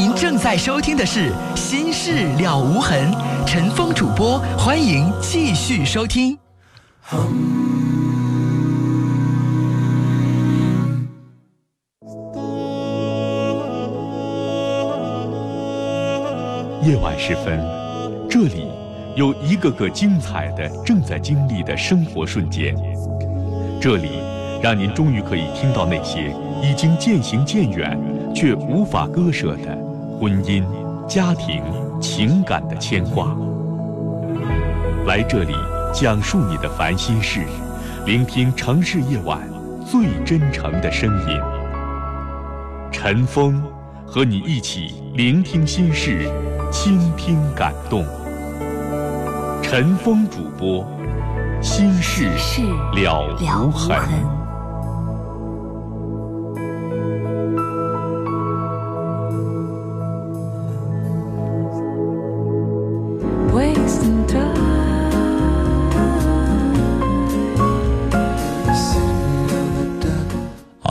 您正在收听的是《心事了无痕》，陈峰主播，欢迎继续收听。夜晚时分，这里有一个个精彩的正在经历的生活瞬间，这里让您终于可以听到那些已经渐行渐远却无法割舍的婚姻、家庭、情感的牵挂。来这里讲述你的烦心事，聆听城市夜晚最真诚的声音。陈峰和你一起聆听心事。倾听感动，陈峰主播，心事了无痕。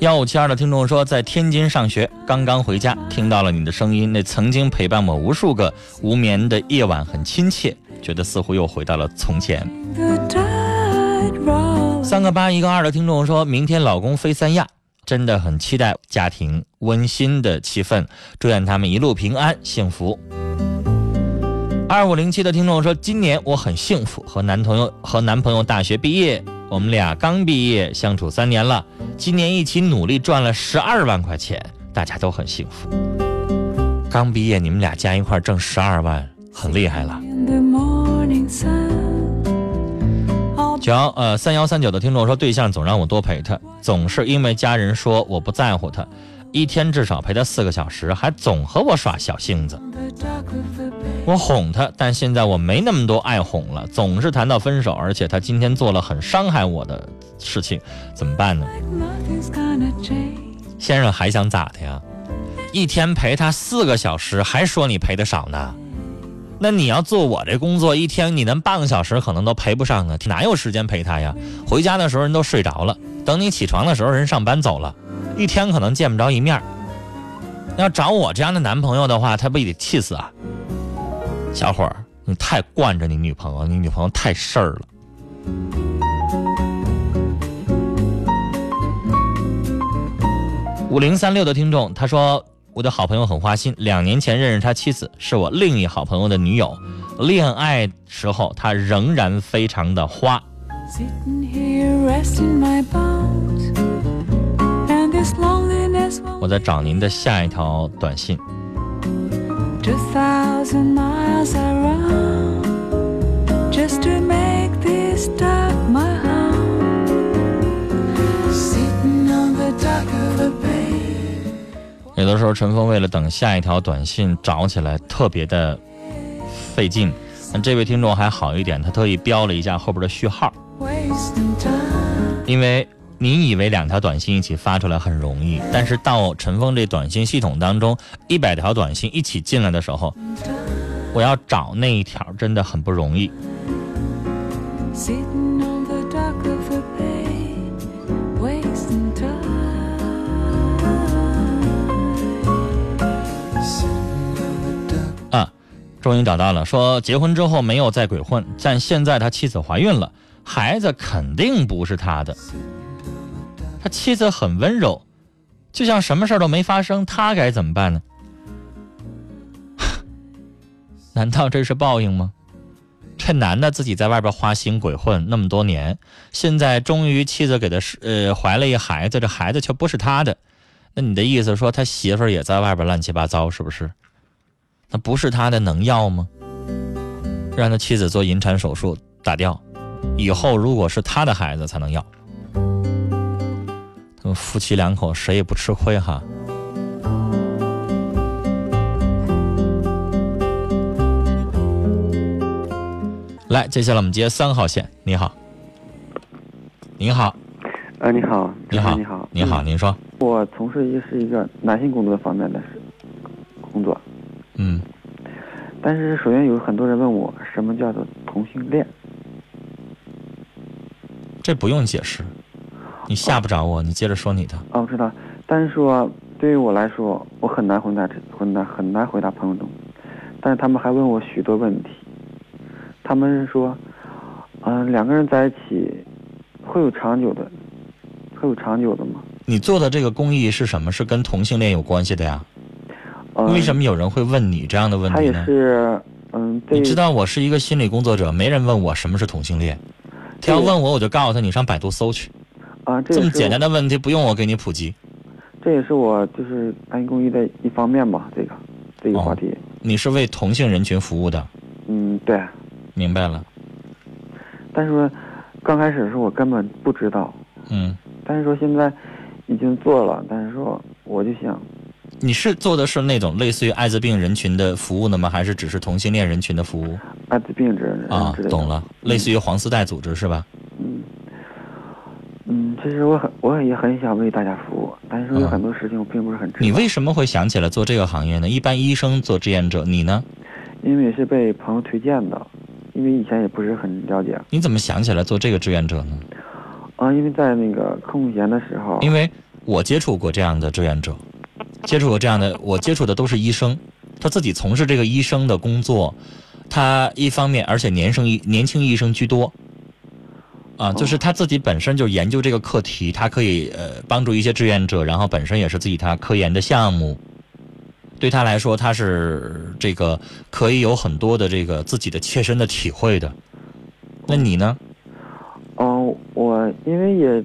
幺五七二的听众说，在天津上学，刚刚回家，听到了你的声音，那曾经陪伴我无数个无眠的夜晚，很亲切，觉得似乎又回到了从前。三个八一个二的听众说，明天老公飞三亚，真的很期待家庭温馨的气氛，祝愿他们一路平安幸福。二五零七的听众说，今年我很幸福，和男朋友和男朋友大学毕业。我们俩刚毕业，相处三年了，今年一起努力赚了十二万块钱，大家都很幸福。刚毕业，你们俩加一块挣十二万，很厉害了。九幺呃三幺三九的听众说，对象总让我多陪他，总是因为家人说我不在乎他，一天至少陪他四个小时，还总和我耍小性子。我哄他，但现在我没那么多爱哄了，总是谈到分手，而且他今天做了很伤害我的事情，怎么办呢？先生还想咋的呀？一天陪他四个小时，还说你陪的少呢？那你要做我这工作，一天你连半个小时可能都陪不上呢，哪有时间陪他呀？回家的时候人都睡着了，等你起床的时候人上班走了，一天可能见不着一面。要找我这样的男朋友的话，他不得气死啊？小伙儿，你太惯着你女朋友，你女朋友太事儿了。五零三六的听众他说：“我的好朋友很花心，两年前认识他妻子，是我另一好朋友的女友。恋爱时候他仍然非常的花。”我在找您的下一条短信。有的时候，陈峰为了等下一条短信找起来特别的费劲。那这位听众还好一点，他特意标了一下后边的序号，因为。你以为两条短信一起发出来很容易，但是到陈峰这短信系统当中，一百条短信一起进来的时候，我要找那一条真的很不容易。啊，终于找到了，说结婚之后没有再鬼混，但现在他妻子怀孕了，孩子肯定不是他的。他妻子很温柔，就像什么事都没发生。他该怎么办呢？难道这是报应吗？这男的自己在外边花心鬼混那么多年，现在终于妻子给他呃怀了一孩子，这孩子却不是他的。那你的意思说他媳妇也在外边乱七八糟，是不是？那不是他的能要吗？让他妻子做引产手术打掉，以后如果是他的孩子才能要。夫妻两口谁也不吃亏哈。来，接下来我们接三号线。你好，您好，呃，你好，你好，你好，你好，嗯您说，我从事一是一个男性工作方面的工作，嗯，但是首先有很多人问我什么叫做同性恋，这不用解释，你吓不着我，你接着说你的。哦，我知道，但是说对于我来说，我很难回答这很难很难回答朋友中，但是他们还问我许多问题，他们是说，嗯、两个人在一起会有长久的，会有长久的吗？你做的这个公益是什么？是跟同性恋有关系的呀？呃、为什么有人会问你这样的问他也题呢？是，嗯，对你知道我是一个心理工作者，没人问我什么是同性恋。他要问我，我就告诉他，你上百度搜去。啊，这这么简单的问题，不用我给你普及。这也是我就是安逸公益的一方面吧，这个这个哦话题。你是为同性人群服务的，嗯，对。明白了？但是说刚开始的时候我根本不知道，嗯，但是说现在已经做了，但是说我就想，你是做的是那种类似于艾滋病人群的服务的吗？还是只是同性恋人群的服务？艾滋病之人啊。懂了，类似于黄丝带组织是吧？其实我很我也很想为大家服务，但是有嗯很多事情我并不是很知道。你为什么会想起来做这个行业呢？一般医生做志愿者，你呢？因为也是被朋友推荐的，因为以前也不是很了解你怎么想起来做这个志愿者呢？啊，因为在那个空闲的时候，因为我接触过这样的志愿者，接触过这样的，我接触的都是医生，他自己从事这个医生的工作，他一方面而且年生医年轻医生居多，啊，就是他自己本身就研究这个课题，他可以呃帮助一些志愿者，然后本身也是自己他科研的项目，对他来说他是这个可以有很多的这个自己的切身的体会的。那你呢？嗯，我因为也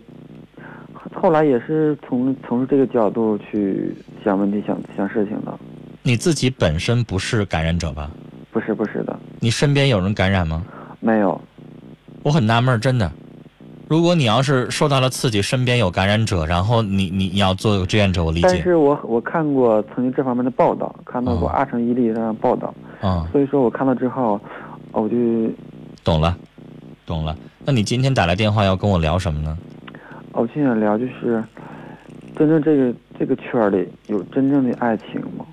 后来也是从从这个角度去想问题、想想事情的，你自己本身不是感染者吧？不是不是的，你身边有人感染吗？没有。我很纳闷，真的。如果你要是受到了刺激，身边有感染者，然后你你你要做个志愿者，我理解但是我我看过曾经这方面的报道，看到过哦阿城伊利的报道，啊、所以说我看到之后，我就懂了，懂了。那你今天打来电话要跟我聊什么呢？我就想聊，就是真正这个这个圈里有真正的爱情吗？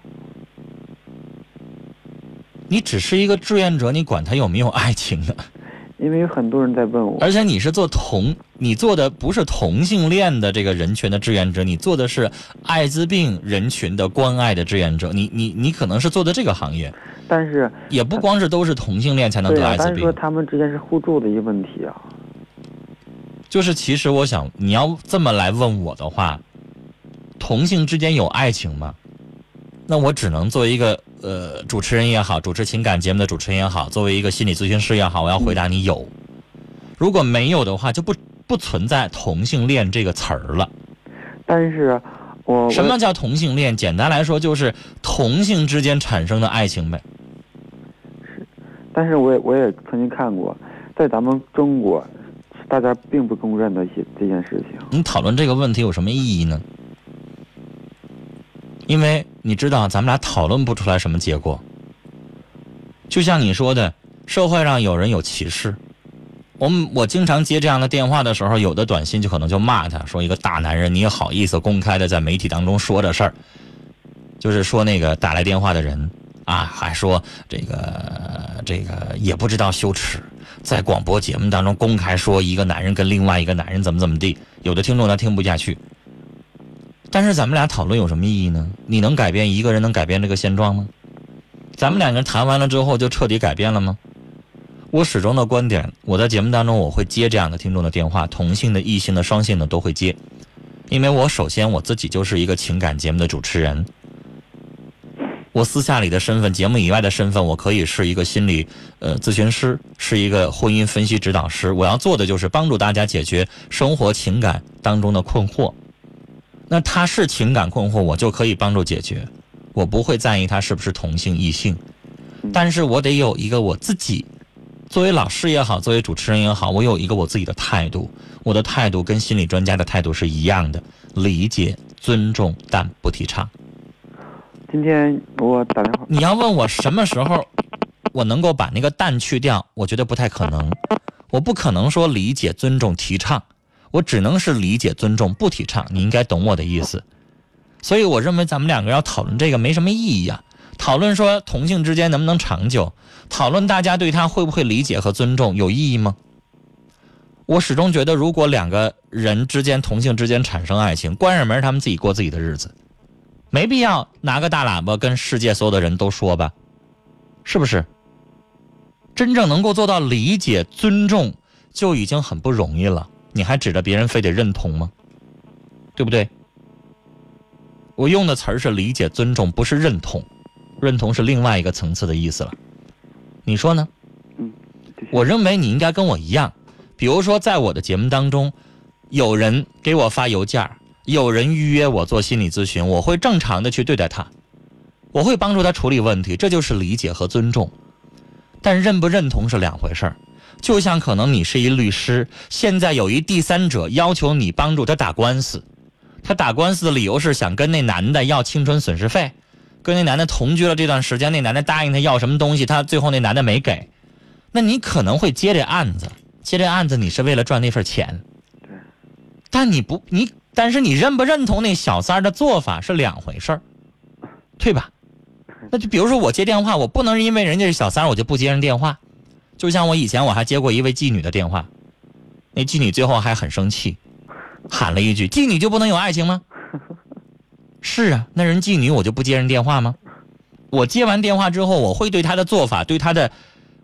你只是一个志愿者，你管他有没有爱情呢？因为有很多人在问我，而且你是做同，你做的不是同性恋的这个人群的志愿者，你做的是艾滋病人群的关爱的志愿者。你你你可能是做的这个行业，但是也不光是都是同性恋才能得艾，滋病但是说。他们之间是互助的一个问题啊。就是其实我想，你要这么来问我的话，同性之间有爱情吗？那我只能作为一个呃主持人也好，主持情感节目的主持人也好，作为一个心理咨询师也好，我要回答你有。如果没有的话，就不不存在同性恋这个词儿了。但是我什么叫同性恋？简单来说，就是同性之间产生的爱情呗。是但是我也我也曾经看过，在咱们中国，大家并不公认的一些这件事情。你讨论这个问题有什么意义呢？因为你知道，咱们俩讨论不出来什么结果。就像你说的，社会上有人有歧视。我们我经常接这样的电话的时候，有的短信就可能就骂他说一个大男人，你也好意思公开的在媒体当中说这事儿，就是说那个打来电话的人啊，还说这个这个也不知道羞耻，在广播节目当中公开说一个男人跟另外一个男人怎么怎么地，有的听众他听不下去。但是咱们俩讨论有什么意义呢？你能改变一个人能改变这个现状吗？咱们两个人谈完了之后就彻底改变了吗？我始终的观点，我在节目当中我会接这样的听众的电话，同性的、异性的、双性的都会接，因为我首先我自己就是一个情感节目的主持人，我私下里的身份，节目以外的身份，我可以是一个心理呃咨询师，是一个婚姻分析指导师。我要做的就是帮助大家解决生活情感当中的困惑。那他是情感困惑，我就可以帮助解决，我不会在意他是不是同性异性，但是我得有一个我自己，作为老师也好，作为主持人也好，我有一个我自己的态度，我的态度跟心理专家的态度是一样的，理解、尊重，但不提倡。今天我打电话，你要问我什么时候我能够把那个蛋去掉，我觉得不太可能。我不可能说理解、尊重、提倡，我只能是理解、尊重、不提倡。你应该懂我的意思。所以我认为咱们两个要讨论这个没什么意义啊。讨论说同性之间能不能长久，讨论大家对他会不会理解和尊重有意义吗？我始终觉得，如果两个人之间同性之间产生爱情，关上门他们自己过自己的日子，没必要拿个大喇叭跟世界所有的人都说吧，是不是？真正能够做到理解、尊重，就已经很不容易了。你还指着别人非得认同吗？对不对？我用的词儿是理解、尊重，不是认同。认同是另外一个层次的意思了。你说呢？嗯，我认为你应该跟我一样，比如说在我的节目当中，有人给我发邮件，有人预约我做心理咨询，我会正常的去对待他，我会帮助他处理问题，这就是理解和尊重。但认不认同是两回事儿。就像可能你是一律师，现在有一第三者要求你帮助他打官司，他打官司的理由是想跟那男的要青春损失费，跟那男的同居了这段时间，那男的答应他要什么东西，他最后那男的没给，那你可能会接这案子，接这案子你是为了赚那份钱，对，但你不你，但是你认不认同那小三的做法是两回事儿，对吧？那就比如说我接电话，我不能因为人家是小三我就不接人电话。就像我以前我还接过一位妓女的电话，那妓女最后还很生气，喊了一句：“妓女就不能有爱情吗？” 是啊，那人妓女我就不接人电话吗？我接完电话之后，我会对她的做法，对她的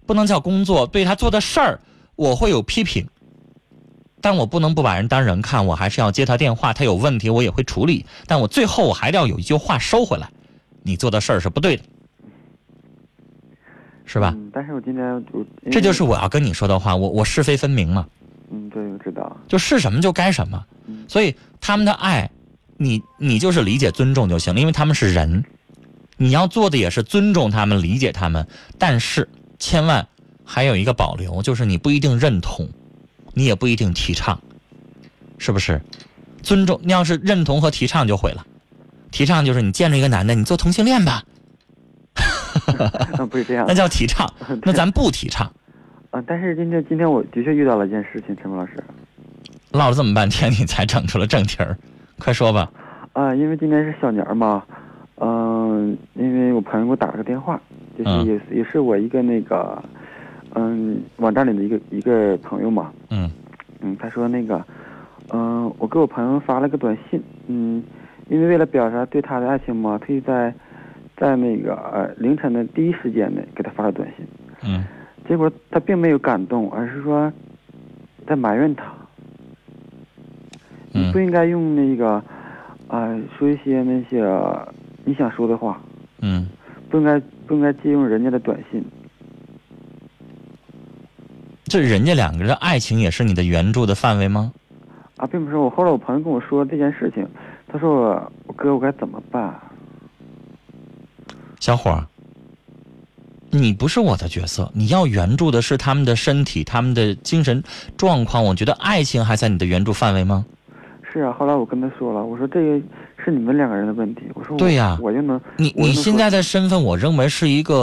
不能叫工作，对她做的事儿，我会有批评。但我不能不把人当人看，我还是要接她电话。她有问题我也会处理，但我最后我还要有一句话收回来：你做的事儿是不对的。是吧？嗯，但是我今天我这就是我要跟你说的话，我我是非分明嘛。嗯，对，我知道。就是什么就该什么，嗯所以他们的爱，你你就是理解尊重就行了，因为他们是人，你要做的也是尊重他们、理解他们，但是千万还有一个保留，就是你不一定认同，你也不一定提倡，是不是？尊重，你要是认同和提倡就毁了。提倡就是你见着一个男的，你做同性恋吧，嗯，不是这样那。叫提倡，那咱不提倡。啊，但是今天今天我的确遇到了一件事情，陈峰老师。唠了这么半天，你才整出了正题儿，快说吧。啊，因为今天是小年儿嘛，嗯、因为我朋友给我打了个电话，就是嗯也是、也是我一个那个，嗯，网站里的一个一个朋友嘛，嗯嗯，他说那个，嗯、我给我朋友发了个短信，嗯，因为为了表达对他的爱情嘛，特意在在那个呃凌晨的第一时间内给他发了短信，嗯结果他并没有感动，而是说在埋怨他，你不嗯应该用那个啊、说一些那些你想说的话，嗯，不应该不应该借用人家的短信。这人家两个人的爱情也是你的援助的范围吗？啊，并不是我。后来我朋友跟我说这件事情，他说我我哥我该怎么办？小伙儿，你不是我的角色，你要援助的是他们的身体、他们的精神状况。我觉得爱情还在你的援助范围吗？是啊，后来我跟他说了，我说这个是你们两个人的问题。我说我对呀我就能你能你现在的身份，我认为是一个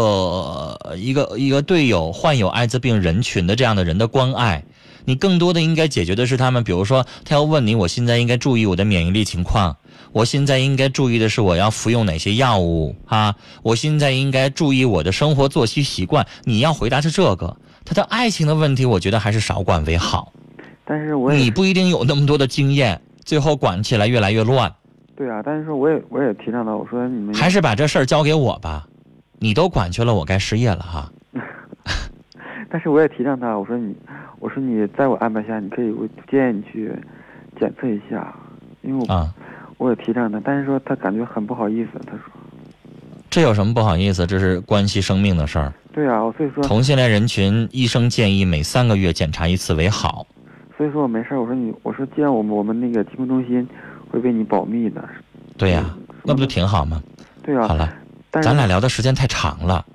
呃一个一个队友患有艾滋病人群的这样的人的关爱。你更多的应该解决的是他们，比如说他要问你，我现在应该注意我的免疫力情况，我现在应该注意的是我要服用哪些药物啊，我现在应该注意我的生活作息习惯。你要回答是这个，他的爱情的问题，我觉得还是少管为好。但是我也你不一定有那么多的经验，最后管起来越来越乱。对啊，但是说我也我也提倡他，我说你们还是把这事儿交给我吧，你都管去了，我该失业了哈。但是我也提倡他，我说你，我说你在我安排下，你可以，我建议你去检测一下，因为我、啊，我也提倡他，但是说他感觉很不好意思，他说，这有什么不好意思？这是关系生命的事儿。对啊，所以说同性恋人群，医生建议每三个月检查一次为好。所以说我没事儿，我说你，我说既然我们我们那个疾控中心会为你保密的，对呀、嗯那不就挺好吗？对啊，好了，咱俩聊的时间太长了，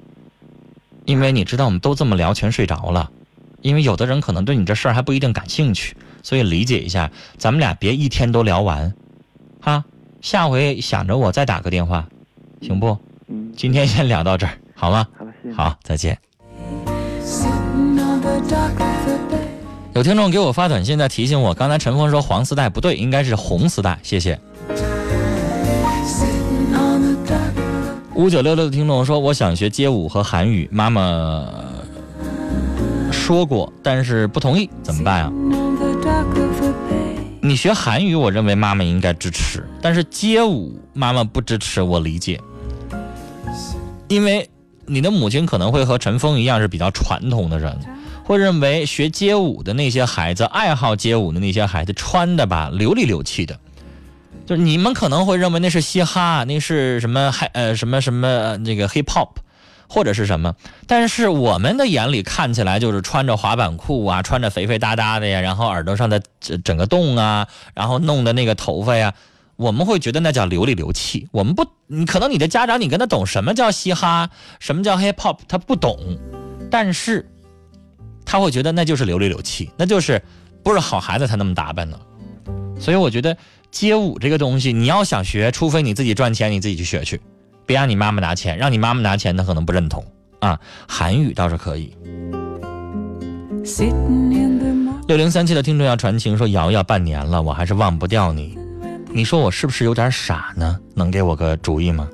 因为你知道我们都这么聊，全睡着了。因为有的人可能对你这事儿还不一定感兴趣，所以理解一下，咱们俩别一天都聊完，哈。下回想着我再打个电话，行不？嗯，今天先聊到这儿，好吗？好的，谢谢。好，再见。有听众给我发短信在提醒我，刚才陈峰说黄丝带不对，应该是红丝带。谢谢。五九六六的听众说，我想学街舞和韩语，妈妈说过，但是不同意，怎么办啊？你学韩语，我认为妈妈应该支持，但是街舞妈妈不支持，我理解，因为你的母亲可能会和陈峰一样是比较传统的人，会认为学街舞的那些孩子，爱好街舞的那些孩子穿的吧流里流气的，就是你们可能会认为那是嘻哈，那是什么嗨呃什么什么那个 hip hop。或者是什么？但是我们的眼里看起来就是穿着滑板裤啊，穿着肥肥哒哒的呀，然后耳朵上的整整个洞啊，然后弄的那个头发呀，我们会觉得那叫流里流气。我们不，你可能你的家长你跟他懂什么叫嘻哈，什么叫 hip hop，他不懂，但是他会觉得那就是流里流气，那就是不是好孩子才那么打扮呢。所以我觉得街舞这个东西，你要想学，除非你自己赚钱，你自己去学去。别让你妈妈拿钱，让你妈妈拿钱，她可能不认同啊。韩语倒是可以。六零三七的听众要传情说：“瑶瑶半年了，我还是忘不掉你。你说我是不是有点傻呢？能给我个主意吗？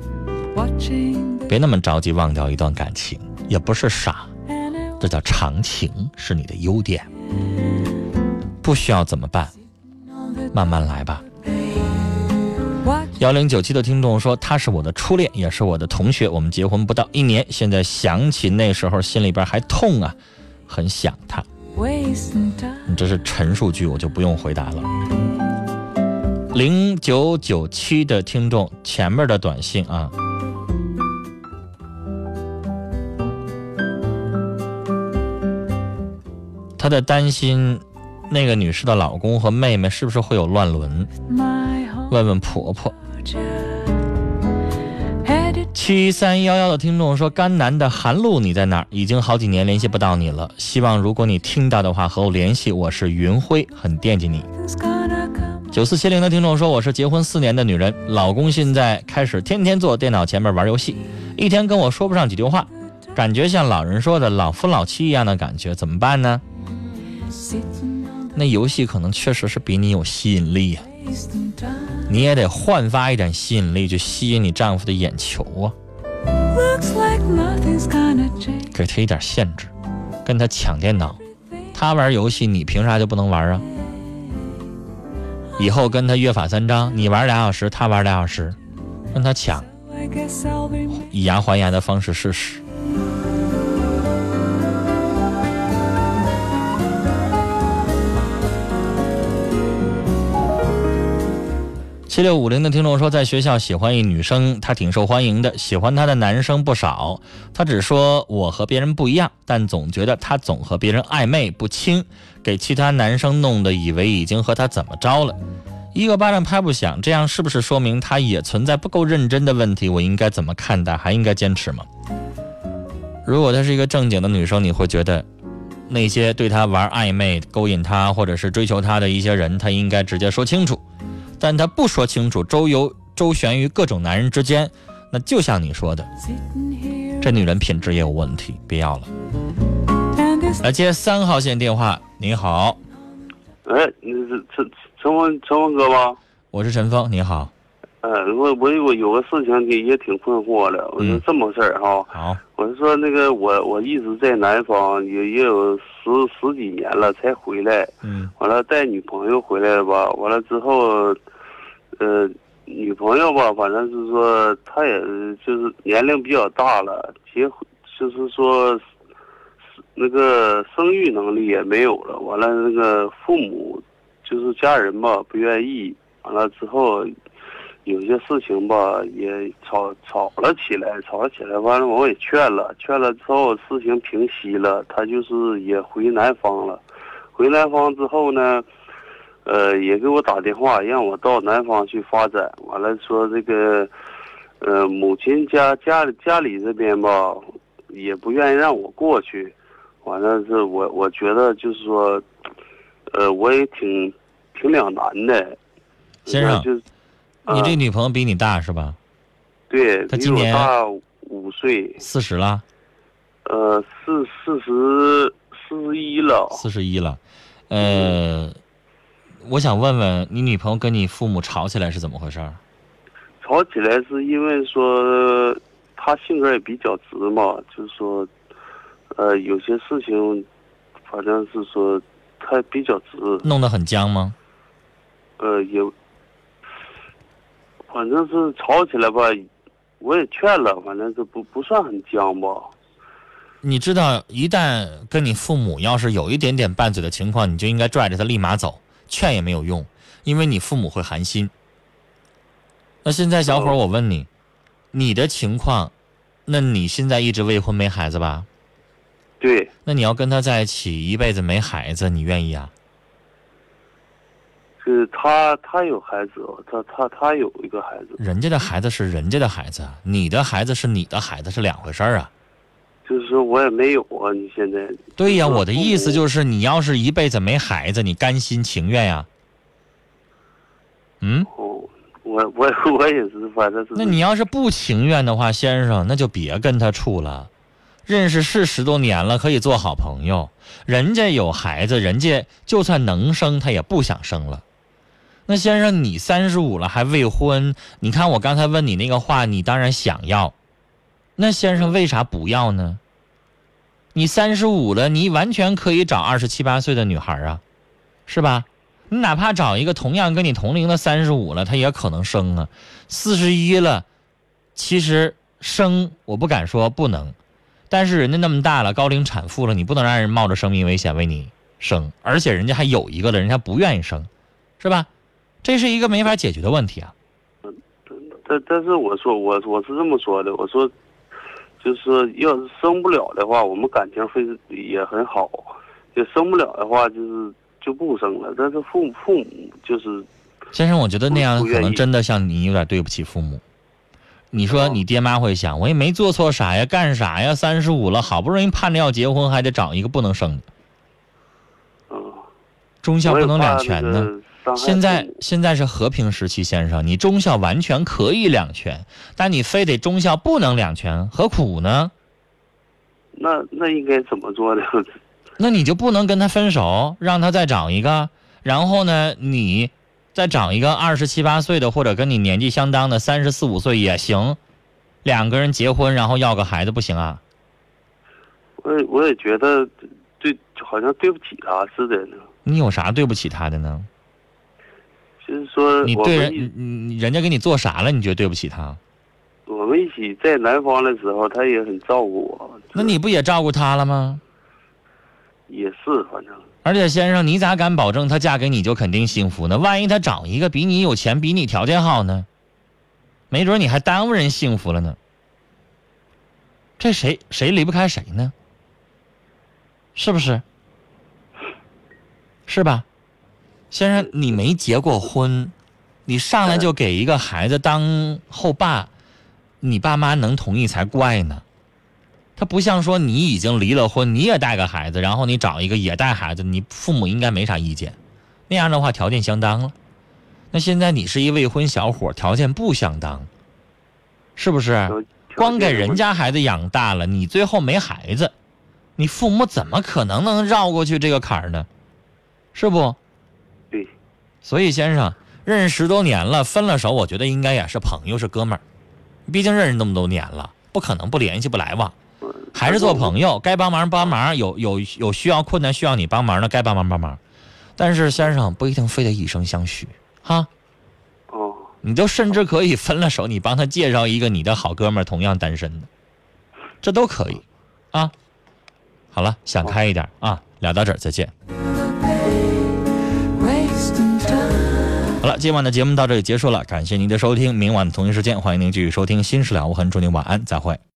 别那么着急忘掉一段感情，也不是傻，这叫长情，是你的优点。不需要怎么办？慢慢来吧。”幺零九七的听众说：“他是我的初恋，也是我的同学。我们结婚不到一年，现在想起那时候，心里边还痛啊，很想他。你这是陈述句，我就不用回答了。”零九九七的听众前面的短信啊，他在担心，那个女士的老公和妹妹是不是会有乱伦？问问婆婆。七三幺幺的听众说：“甘南的韩露，你在哪儿？已经好几年联系不到你了。希望如果你听到的话，和我联系。我是云辉，很惦记你。”九四七零的听众说：“我是结婚四年的女人，老公现在开始天天坐电脑前面玩游戏，一天跟我说不上几句话，感觉像老人说的老夫老妻一样的感觉，怎么办呢？那游戏可能确实是比你有吸引力呀。”你也得焕发一点吸引力，去吸引你丈夫的眼球啊！给他一点限制，跟他抢电脑，他玩游戏，你凭啥就不能玩啊？以后跟他约法三章，你玩俩小时，他玩俩小时，跟他抢，以牙还牙的方式试试。六五零的听众说，在学校喜欢一女生，她挺受欢迎的，喜欢她的男生不少。她只说我和别人不一样，但总觉得她总和别人暧昧不清，给其他男生弄得以为已经和她怎么着了。一个巴掌拍不响，这样是不是说明她也存在不够认真的问题？我应该怎么看待？还应该坚持吗？如果她是一个正经的女生，你会觉得那些对她玩暧昧、勾引她或者是追求她的一些人，她应该直接说清楚。但他不说清楚，周游周旋于各种男人之间，那就像你说的，这女人品质也有问题，别要了。来接三号线电话，你好。哎，你是陈陈峰陈峰哥吗？我是陈峰，你好。呃，我我我有个事情也也挺困惑的，我说这么个事儿哈。好。我是说那个我我一直在南方也也有十十几年了才回来。嗯。完了带女朋友回来了吧？完了之后。呃，女朋友吧，反正是说，她也就是年龄比较大了，结婚就是说，那个生育能力也没有了。完了，那个父母就是家人吧，不愿意。完了之后，有些事情吧，也吵吵了起来，吵了起来。完了，我也劝了，劝了之后，事情平息了，他就是也回南方了。回南方之后呢？呃，也给我打电话，让我到南方去发展。完了说这个，呃，母亲家家里家里这边吧，也不愿意让我过去。完了是我我觉得就是说，呃，我也挺挺两难的。先生，就你这女朋友比你大是吧？对，她今年大五岁。四十了。呃，四四十四十一了。四十一了，呃，我想问问你女朋友跟你父母吵起来是怎么回事儿？吵起来是因为说她性格也比较直嘛，就是说，呃，有些事情，反正是说她比较直，弄得很僵吗？呃，也，反正是吵起来吧，我也劝了，反正是不不算很僵吧。你知道，一旦跟你父母要是有一点点拌嘴的情况，你就应该拽着他立马走，劝也没有用，因为你父母会寒心。那现在小伙儿，哦我问你，你的情况，那你现在一直未婚没孩子吧？对，那你要跟他在一起一辈子没孩子，你愿意啊？是他他有孩子哦，他他他有一个孩子，人家的孩子是人家的孩子，你的孩子是你的孩子，是两回事儿啊。就是说我也没有啊。你现在对呀，就是我的意思就是，你要是一辈子没孩子，你甘心情愿呀？嗯，哦，我我我也是，反正是。那你要是不情愿的话，先生，那就别跟他处了。认识是十多年了，可以做好朋友。人家有孩子，人家就算能生，他也不想生了。那先生，你三十五了还未婚，你看我刚才问你那个话，你当然想要。那先生为啥不要呢？你三十五了，你完全可以找二十七八岁的女孩啊，是吧？你哪怕找一个同样跟你同龄的三十五了，他也可能生啊。四十一了，其实生我不敢说不能，但是人家那么大了，高龄产妇了，你不能让人冒着生命危险为你生，而且人家还有一个了，人家不愿意生，是吧？这是一个没法解决的问题啊。但但是我说我我是这么说的，我说，就是说要是生不了的话，我们感情会也很好；就生不了的话，就是就不生了。但是父母父母就是先生，我觉得那样可能真的像你有点对不起父母。你说你爹妈会想，我也没做错啥呀，干啥呀？三十五了，好不容易盼着要结婚，还得找一个不能生的，嗯，忠孝不能两全呢。现在现在是和平时期，先生，你忠孝完全可以两全，但你非得忠孝不能两全，何苦呢？那那应该怎么做呢？那你就不能跟他分手，让他再找一个，然后呢，你再找一个二十七八岁的，或者跟你年纪相当的三十四五岁也行，两个人结婚，然后要个孩子不行啊？我也我也觉得对，好像对不起他似的呢。你有啥对不起他的呢？就是说你对人，人家给你做啥了？你觉得对不起他？我们一起在南方的时候，他也很照顾我。那你不也照顾他了吗？也是，反正而且先生，你咋敢保证她嫁给你就肯定幸福呢？万一她找一个比你有钱、比你条件好呢？没准你还耽误人幸福了呢。这谁谁离不开谁呢？是不是？是吧？先生，你没结过婚，你上来就给一个孩子当后爸，你爸妈能同意才怪呢。他不像说你已经离了婚，你也带个孩子，然后你找一个也带孩子，你父母应该没啥意见。那样的话条件相当了。那现在你是一未婚小伙，条件不相当，是不是？光给人家孩子养大了，你最后没孩子，你父母怎么可能能绕过去这个坎儿呢？是不？对，所以先生认识十多年了，分了手，我觉得应该也是朋友，是哥们儿。毕竟认识那么多年了，不可能不联系不来往，还是做朋友，该帮忙帮忙，有有有需要困难需要你帮忙的，该帮忙帮忙。但是先生不一定非得以身相许，哈，哦，你就甚至可以分了手，你帮他介绍一个你的好哥们儿，同样单身的，这都可以，啊。好了，想开一点啊，聊到这儿，再见。好了，今晚的节目到这里结束了，感谢您的收听，明晚同一时间，欢迎您继续收听《新事了无痕》，祝您晚安，再会。